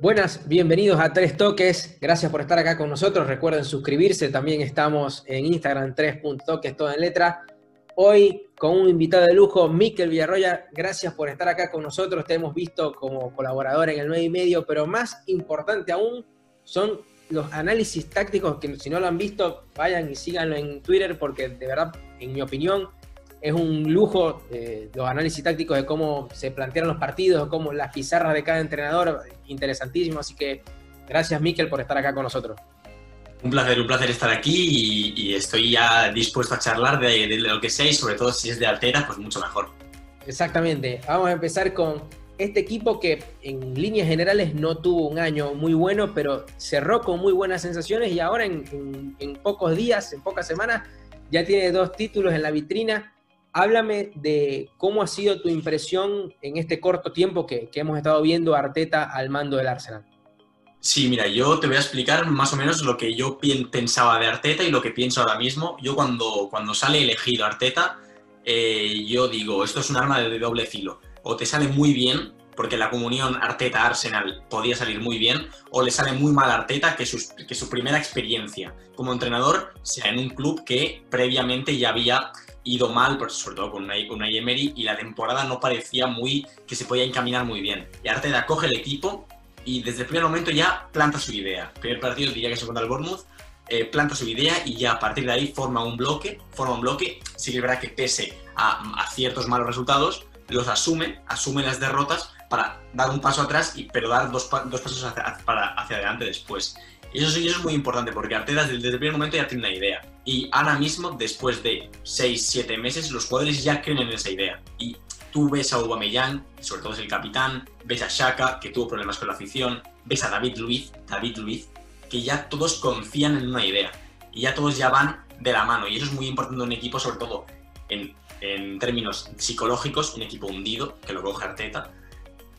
Buenas, bienvenidos a Tres Toques. Gracias por estar acá con nosotros. Recuerden suscribirse. También estamos en Instagram 3.toques, todo en letra. Hoy con un invitado de lujo, Miquel Villarroya. Gracias por estar acá con nosotros. Te hemos visto como colaborador en el 9 y medio, pero más importante aún son los análisis tácticos que si no lo han visto, vayan y síganlo en Twitter porque de verdad, en mi opinión, es un lujo eh, los análisis tácticos de cómo se plantearon los partidos, cómo las pizarras de cada entrenador, interesantísimo. Así que gracias, Miquel, por estar acá con nosotros. Un placer, un placer estar aquí y, estoy ya dispuesto a charlar de, lo que sé y sobre todo si es de altera, pues mucho mejor. Exactamente. Vamos a empezar con este equipo que en líneas generales no tuvo un año muy bueno, pero cerró con muy buenas sensaciones y ahora en, en pocos días, en pocas semanas, ya tiene dos títulos en la vitrina háblame de cómo ha sido tu impresión en este corto tiempo que, hemos estado viendo a Arteta al mando del Arsenal. Sí, mira, yo te voy a explicar más o menos lo que yo pensaba de Arteta y lo que pienso ahora mismo. Yo cuando, cuando sale elegido Arteta, eh, yo digo, esto es un arma de doble filo. O te sale muy bien, porque la comunión Arteta-Arsenal podía salir muy bien, o le sale muy mal a Arteta que, que su primera experiencia como entrenador sea en un club que previamente ya había ido mal, sobre todo con una, con Emery, y la temporada no parecía muy que se podía encaminar muy bien. Y Arteta coge el equipo y desde el primer momento ya planta su idea. primer partido diría que se contra el Bournemouth, eh, planta su idea y ya a partir de ahí forma un bloque, forma un bloque, sí que es que pese a, ciertos malos resultados, los asume, asume las derrotas para dar un paso atrás, y, pero dar dos, dos pasos hacia adelante después. Eso, es muy importante porque Arteta desde, el primer momento ya tiene una idea. Y ahora mismo, después de 6-7 meses, los jugadores ya creen en esa idea. Y tú ves a Aubameyang, sobre todo es el capitán, ves a Shaka, que tuvo problemas con la afición, ves a David Luiz, David Luiz, que ya todos confían en una idea. Y ya todos ya van de la mano. Y eso es muy importante en un equipo, sobre todo en, en términos psicológicos, un equipo hundido, que lo coge Arteta.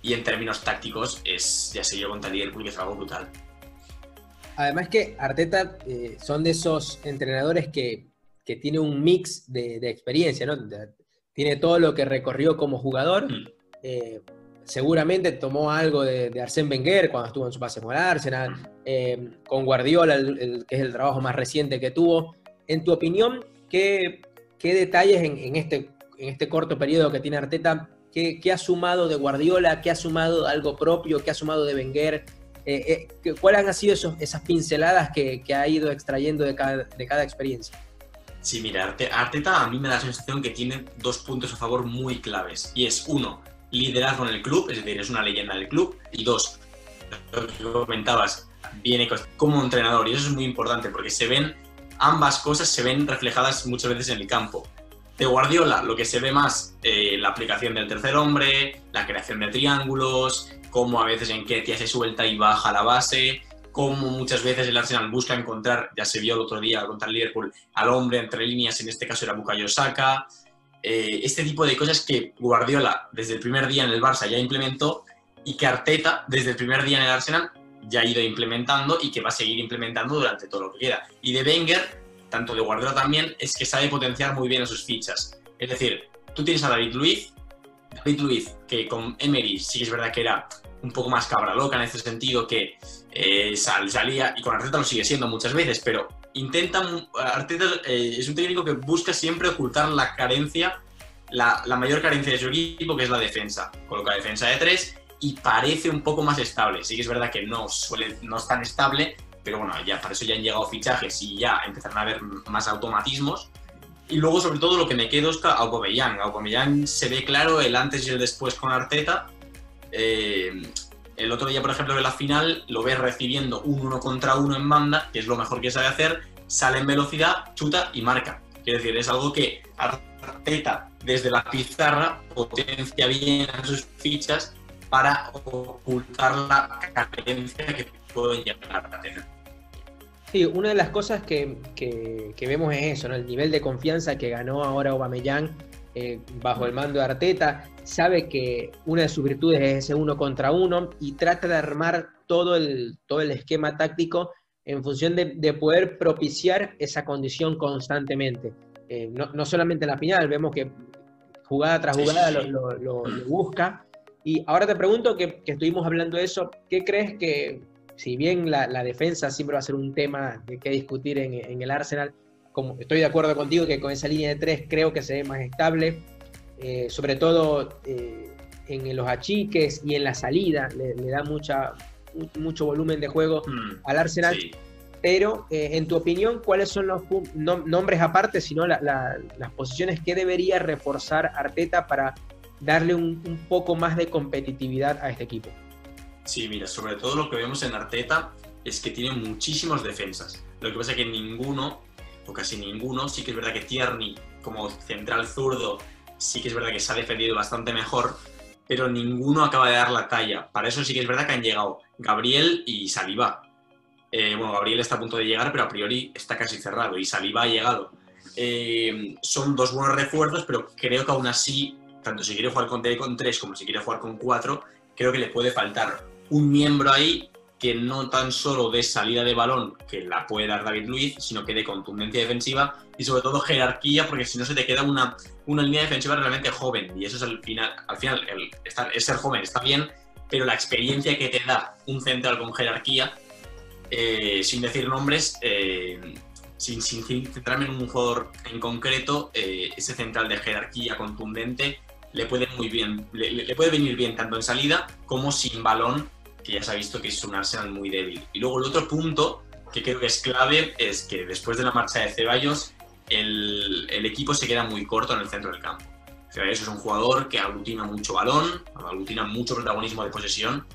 Y en términos tácticos, es, ya se yo contra el Liverpool, que es algo brutal. Además que Arteta eh, son de esos entrenadores que, tiene un mix de, experiencia, ¿no? tiene todo lo que recorrió como jugador. Mm. Eh, seguramente tomó algo de, de, Arsène Wenger cuando estuvo en su pase por Arsenal, mm. eh, con Guardiola, que es el trabajo más reciente que tuvo. En tu opinión, ¿qué, detalles en, este, en este corto periodo que tiene Arteta, qué, qué ha sumado de Guardiola, qué ha sumado algo propio, qué ha sumado de Wenger? Eh, eh, ¿cuáles han sido esos, esas pinceladas que, ha ido extrayendo de cada, experiencia? Sí, mira, Arteta a mí me da la sensación que tiene dos puntos a favor muy claves. Y es, uno, liderazgo en el club, es decir, es una leyenda del club. Y dos, lo que comentabas, viene como entrenador. Y eso es muy importante porque se ven, ambas cosas se ven reflejadas muchas veces en el campo. De Guardiola, lo que se ve más, eh, la aplicación del tercer hombre, la creación de triángulos, cómo a veces en Ketia se suelta y baja la base, cómo muchas veces el Arsenal busca encontrar, ya se vio el otro día contra el Liverpool, al hombre entre líneas, en este caso era Bukayo Saka, eh, este tipo de cosas que Guardiola desde el primer día en el Barça ya implementó y que Arteta desde el primer día en el Arsenal ya ha ido implementando y que va a seguir implementando durante todo lo que queda. Y de Wenger, tanto de Guardiola también, es que sabe potenciar muy bien a sus fichas. Es decir, tú tienes a David Luiz, David Luiz, que con Emery sí que es verdad que era un poco más cabra loca en este sentido, que eh, salía, y con Arteta lo sigue siendo muchas veces, pero intentan, Arteta eh, es un técnico que busca siempre ocultar la carencia, la, mayor carencia de su equipo, que es la defensa. Coloca defensa de tres y parece un poco más estable. Sí que es verdad que no, suele, no es tan estable, pero bueno, ya para eso ya han llegado fichajes y ya empezaron a haber más automatismos. Y luego, sobre todo, lo que me quedo es Aubameyang. Aubameyang se ve claro el antes y el después con Arteta eh, el otro día, por ejemplo, en la final, lo ves recibiendo un uno contra uno en banda, que es lo mejor que sabe hacer, sale en velocidad, chuta y marca. Quiere decir, es algo que Arteta desde la pizarra potencia bien sus fichas para ocultar la carencia que pueden llegar a tener. Sí, una de las cosas que, vemos es eso, el nivel de confianza que ganó ahora Aubameyang eh, bajo el mando de Arteta, sabe que una de sus virtudes es ese uno contra uno y trata de armar todo el, todo el esquema táctico en función de, poder propiciar esa condición constantemente. Eh, no, solamente en la final, vemos que jugada tras jugada lo, busca. Y ahora te pregunto, que, estuvimos hablando de eso, ¿qué crees que, si bien la, defensa siempre va a ser un tema que discutir en, el Arsenal, como estoy de acuerdo contigo que con esa línea de tres creo que se ve más estable, eh, sobre todo eh, en los achiques y en la salida, le, da mucha, mucho volumen de juego mm, al Arsenal. Pero, eh, en tu opinión, ¿cuáles son los nombres aparte, sino las posiciones que debería reforzar Arteta para darle un, poco más de competitividad a este equipo? Sí, mira, sobre todo lo que vemos en Arteta es que tiene muchísimos defensas. Lo que pasa es que ninguno, o casi ninguno, sí que es verdad que Tierney, como central zurdo, sí que es verdad que se ha defendido bastante mejor, pero ninguno acaba de dar la talla. Para eso sí que es verdad que han llegado Gabriel y Saliba. Eh, bueno, Gabriel está a punto de llegar, pero a priori está casi cerrado y Saliba ha llegado. Eh, son dos buenos refuerzos, pero creo que aún así, tanto si quiere jugar con, con 3 como si quiere jugar con 4, creo que le puede faltar un miembro ahí que no tan solo de salida de balón, que la puede dar David Luiz, sino que de contundencia defensiva y sobre todo jerarquía, porque si no se te queda una, una línea defensiva realmente joven. Y eso es al final, al final el, estar, ser joven está bien, pero la experiencia que te da un central con jerarquía, eh, sin decir nombres, eh, sin, sin, centrarme en un jugador en concreto, eh, ese central de jerarquía contundente le puede, muy bien, le puede venir bien tanto en salida como sin balón que ya se ha visto que es un Arsenal muy débil. Y luego el otro punto que creo que es clave es que después de la marcha de Ceballos, el, el equipo se queda muy corto en el centro del campo. Ceballos es un jugador que aglutina mucho balón, aglutina mucho protagonismo de posesión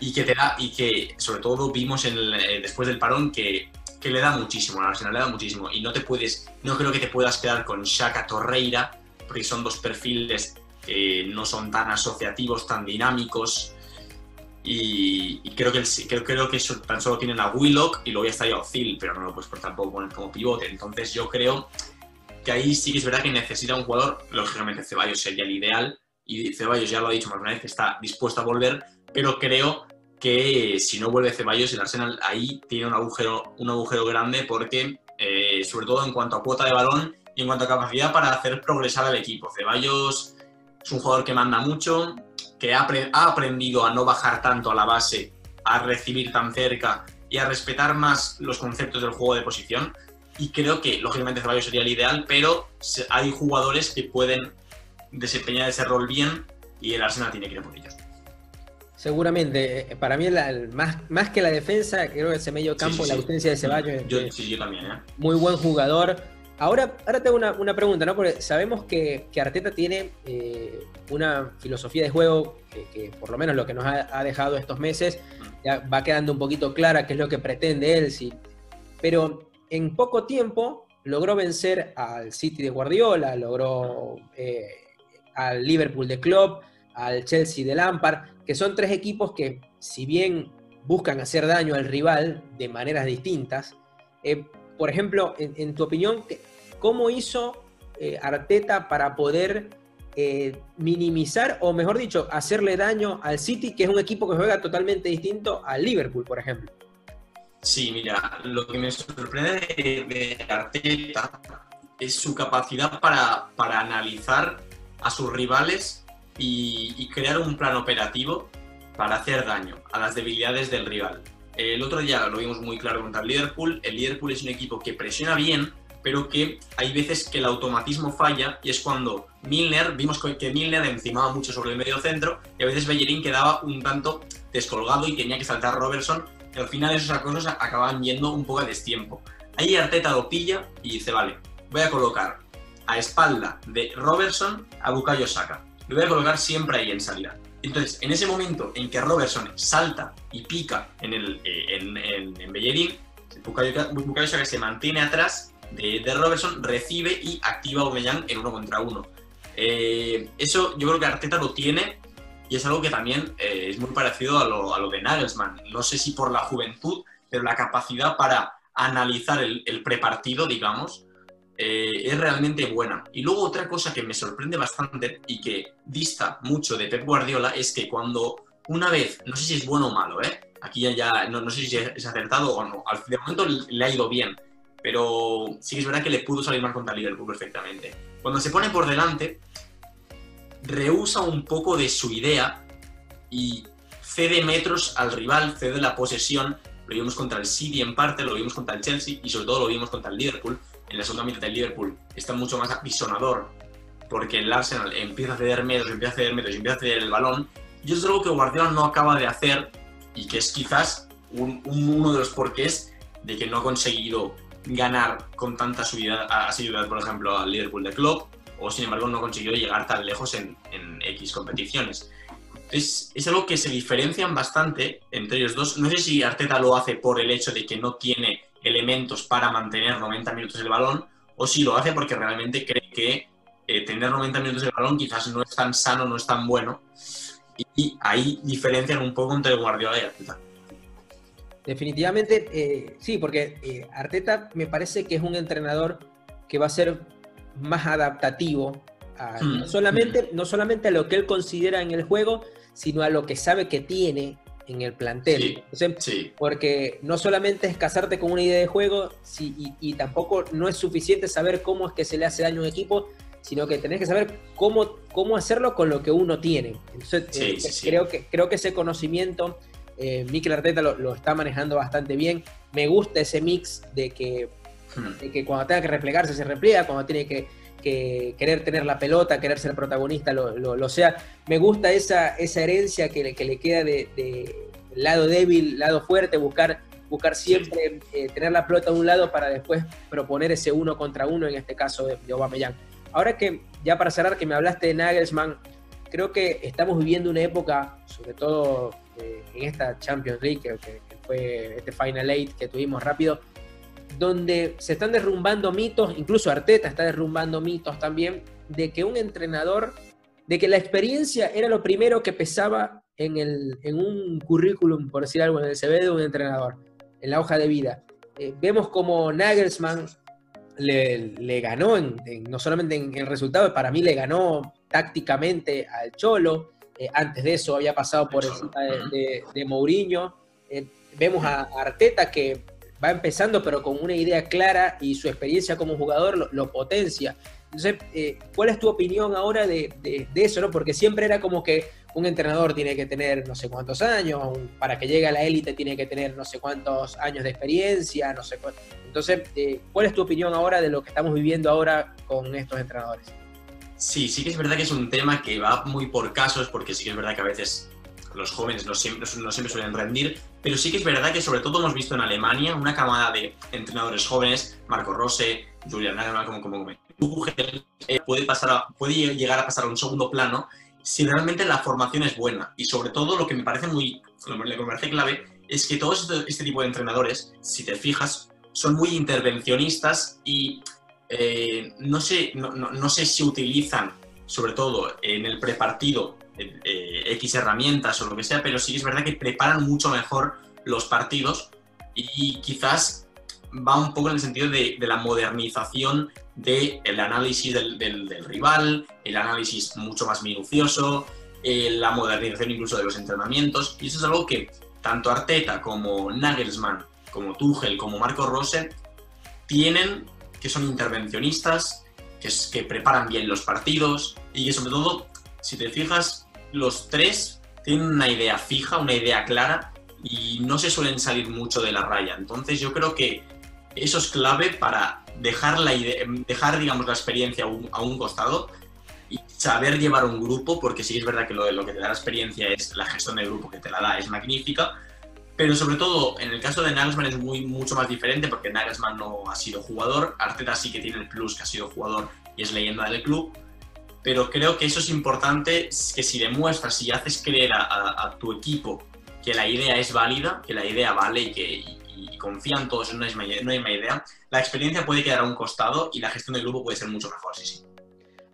y que te da, y que sobre todo vimos en eh, después del parón que, que le da muchísimo, al Arsenal le da muchísimo. Y no te puedes, no creo que te puedas quedar con Shaka Torreira, porque son dos perfiles que no son tan asociativos, tan dinámicos, y, creo, que creo, creo, que eso, tan solo tienen a Willock y luego ya estaría Ozil, pero no lo puedes por tampoco poner como pivote. Entonces yo creo que ahí sí que es verdad que necesita un jugador, lógicamente Ceballos sería el ideal, y Ceballos ya lo ha dicho más una vez que está dispuesto a volver, pero creo que si no vuelve Ceballos, el Arsenal ahí tiene un agujero, un agujero grande porque, eh, sobre todo en cuanto a cuota de balón y en cuanto a capacidad para hacer progresar al equipo. Ceballos es un jugador que manda mucho, que ha, aprendido a no bajar tanto a la base, a recibir tan cerca y a respetar más los conceptos del juego de posición. Y creo que, lógicamente, Ceballos sería el ideal, pero hay jugadores que pueden desempeñar ese rol bien y el Arsenal tiene que ir por ellos. Seguramente, eh, para mí más, más que la defensa, creo que ese medio campo, la ausencia de Ceballos. Yo, sí, yo también. ¿eh? Muy buen jugador Ahora, ahora tengo una, pregunta, ¿no? Porque sabemos que, Arteta tiene eh, una filosofía de juego que, por lo menos lo que nos ha, dejado estos meses, ya va quedando un poquito clara qué es lo que pretende él, sí. Pero en poco tiempo logró vencer al City de Guardiola, logró eh, al Liverpool de Klopp, al Chelsea de Lampard, que son tres equipos que, si bien buscan hacer daño al rival de maneras distintas, eh, por ejemplo, en, tu opinión, ¿Cómo hizo eh, Arteta para poder eh, minimizar, o mejor dicho, hacerle daño al City, que es un equipo que juega totalmente distinto al Liverpool, por ejemplo? Sí, mira, lo que me sorprende de, Arteta es su capacidad para, analizar a sus rivales y, crear un plan operativo para hacer daño a las debilidades del rival. El otro día lo vimos muy claro contra el Liverpool. El Liverpool es un equipo que presiona bien, pero que hay veces que el automatismo falla y es cuando Milner, vimos que Milner encimaba mucho sobre el medio centro y a veces Bellerín quedaba un tanto descolgado y tenía que saltar Robertson al final esos cosas acababan yendo un poco a destiempo. Ahí Arteta lo pilla y dice, vale, voy a colocar a espalda de Robertson a Bukayo Saka. Lo voy a colocar siempre ahí en salida. Entonces, en ese momento en que Robertson salta y pica en, el, eh, en, en, Bellerín, Bukayo Saka se mantiene atrás de, Robertson, recibe y activa a Aubameyang en uno contra uno. Eh, eso yo creo que Arteta lo tiene y es algo que también eh, es muy parecido a lo, de Nagelsmann. No sé si por la juventud, pero la capacidad para analizar el, prepartido, digamos, eh, es realmente buena. Y luego otra cosa que me sorprende bastante y que dista mucho de Pep Guardiola es que cuando una vez, no sé si es bueno o malo, ¿eh? aquí ya, no, no, sé si es acertado o no, al de momento le ha ido bien, pero sí que es verdad que le pudo salir mal contra Liverpool perfectamente. Cuando se pone por delante, rehúsa un poco de su idea y cede metros al rival, cede la posesión. Lo vimos contra el City en parte, lo vimos contra el Chelsea y sobre todo lo vimos contra el Liverpool. En la segunda mitad del Liverpool está mucho más apisonador porque el Arsenal empieza a ceder metros, empieza a ceder metros, empieza a ceder el balón. Y eso es algo que Guardiola no acaba de hacer y que es quizás uno de los porqués de que no ha conseguido ganar con tanta subida, asiduidad, por ejemplo, al Liverpool de Club, o sin embargo no ha conseguido llegar tan lejos en, en X competiciones. Es, es, algo que se diferencian bastante entre ellos dos. No sé si Arteta lo hace por el hecho de que no tiene elementos para mantener 90 minutos el balón, o si lo hace porque realmente cree que eh, tener 90 minutos el balón quizás no es tan sano, no es tan bueno. Y, ahí diferencian un poco entre Guardiola y Arteta. Definitivamente, eh, sí, porque eh, Arteta me parece que es un entrenador que va a ser más adaptativo hmm. no, solamente, no solamente a lo que él considera en el juego, sino a lo que sabe que tiene en el plantel. Sí, Porque no solamente es casarte con una idea de juego y, tampoco no es suficiente saber cómo es que se le hace daño a un equipo, sino que tenés que saber cómo, cómo hacerlo con lo que uno tiene. Entonces, eh, creo, que, creo que ese conocimiento eh, Mikel Arteta lo, está manejando bastante bien. Me gusta ese mix de que, hmm. que cuando tenga que replegarse se repliega, cuando tiene que, querer tener la pelota, querer ser protagonista, lo, sea. Me gusta esa, esa herencia que, le, que le queda de, lado débil, lado fuerte, buscar, buscar siempre eh, tener la pelota a un lado para después proponer ese uno contra uno, en este caso de, de Aubameyang. Ahora que, ya para cerrar, que me hablaste de Nagelsmann, creo que estamos viviendo una época, sobre todo eh, en esta Champions League, que, fue este Final Eight que tuvimos rápido, donde se están derrumbando mitos, incluso Arteta está derrumbando mitos también, de que un entrenador, de que la experiencia era lo primero que pesaba en, el, en un currículum, por decir algo, en el CV de un entrenador, en la hoja de vida. Eh, vemos como Nagelsmann le, ganó, no solamente en el resultado, para mí le ganó tácticamente al Cholo. Eh, antes de eso había pasado por encima de, de, Mourinho. Eh, vemos a, Arteta que va empezando, pero con una idea clara y su experiencia como jugador lo, potencia. Entonces, eh, ¿cuál es tu opinión ahora de, de, eso? ¿no? Porque siempre era como que un entrenador tiene que tener no sé cuántos años, para que llegue a la élite tiene que tener no sé cuántos años de experiencia, no sé Entonces, ¿cuál es tu opinión ahora de lo que estamos viviendo ahora con estos entrenadores? Sí, sí que es verdad que es un tema que va muy por casos, porque sí que es verdad que a veces los jóvenes no siempre, no siempre suelen rendir, pero sí que es verdad que sobre todo hemos visto en Alemania una camada de entrenadores jóvenes, Marco Rose, Julian Nagelsmann, como, como, eh, puede, llegar a pasar a un segundo plano si realmente la formación es buena. Y sobre todo lo que me parece muy, lo parece clave es que todo este, este tipo de entrenadores, si te fijas, son muy intervencionistas y eh, no, sé, no, sé si utilizan, sobre todo en el prepartido, eh, X herramientas o lo que sea, pero sí es verdad que preparan mucho mejor los partidos y quizás va un poco en el sentido de, la modernización del análisis del, rival, el análisis mucho más minucioso, eh, la modernización incluso de los entrenamientos. Y eso es algo que tanto Arteta como Nagelsmann, como Tuchel, como Marco Rose tienen que son intervencionistas, que, que preparan bien los partidos y que sobre todo, si te fijas, los tres tienen una idea fija, una idea clara y no se suelen salir mucho de la raya. Entonces yo creo que eso es clave para dejar, la idea, dejar digamos, la experiencia a un, costado y saber llevar un grupo, porque sí es verdad que lo, lo que te da la experiencia es la gestión del grupo que te la da, es magnífica, pero sobre todo, en el caso de Nagelsmann es muy, mucho más diferente porque Nagelsmann no ha sido jugador, Arteta sí que tiene el plus que ha sido jugador y es leyenda del club, pero creo que eso es importante, que si demuestras, si haces creer a, tu equipo que la idea es válida, que la idea vale y que confían todos en una misma, idea, la experiencia puede quedar a un costado y la gestión del grupo puede ser mucho mejor, sí, sí.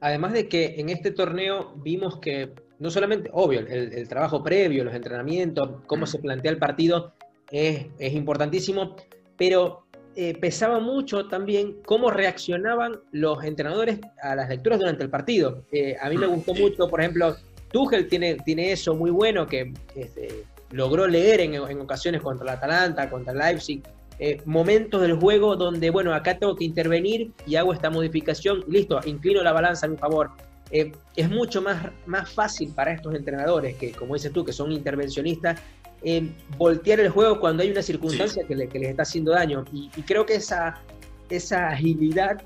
Además de que en este torneo vimos que no solamente, obvio, el, trabajo previo, los entrenamientos, cómo se plantea el partido es, importantísimo, pero eh, pesaba mucho también cómo reaccionaban los entrenadores a las lecturas durante el partido. Eh, a mí me gustó mucho, por ejemplo, Tuchel tiene, tiene eso muy bueno que este, logró leer en, en, ocasiones contra el Atalanta, contra el Leipzig, eh, momentos del juego donde, bueno, acá tengo que intervenir y hago esta modificación, listo, inclino la balanza a mi favor eh, es mucho más, más fácil para estos entrenadores, que como dices tú, que son intervencionistas, eh, voltear el juego cuando hay una circunstancia que, les está haciendo daño. Y, creo que esa, esa agilidad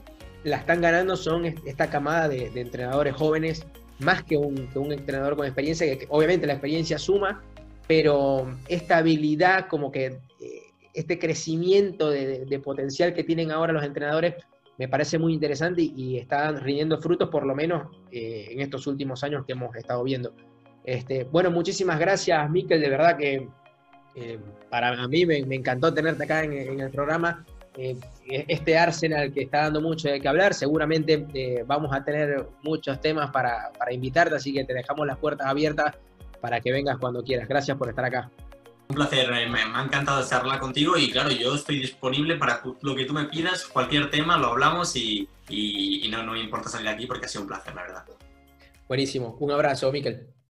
la están ganando son esta camada de, entrenadores jóvenes, más que un, entrenador con experiencia, que, obviamente la experiencia suma, pero esta habilidad, como que eh, este crecimiento de, potencial que tienen ahora los entrenadores, me parece muy interesante y, están rindiendo frutos, por lo menos eh, en estos últimos años que hemos estado viendo. Este, bueno, muchísimas gracias, Miquel, de verdad que eh, para mí me, encantó tenerte acá en, el programa. Eh, este Arsenal que está dando mucho de qué hablar, seguramente eh, vamos a tener muchos temas para, invitarte, así que te dejamos las puertas abiertas para que vengas cuando quieras. Gracias por estar acá. Un placer, me, ha encantado charlar contigo y claro, yo estoy disponible para lo que tú me pidas, cualquier tema, lo hablamos y, no, no me importa salir aquí porque ha sido un placer, la verdad. Buenísimo, un abrazo, Miquel.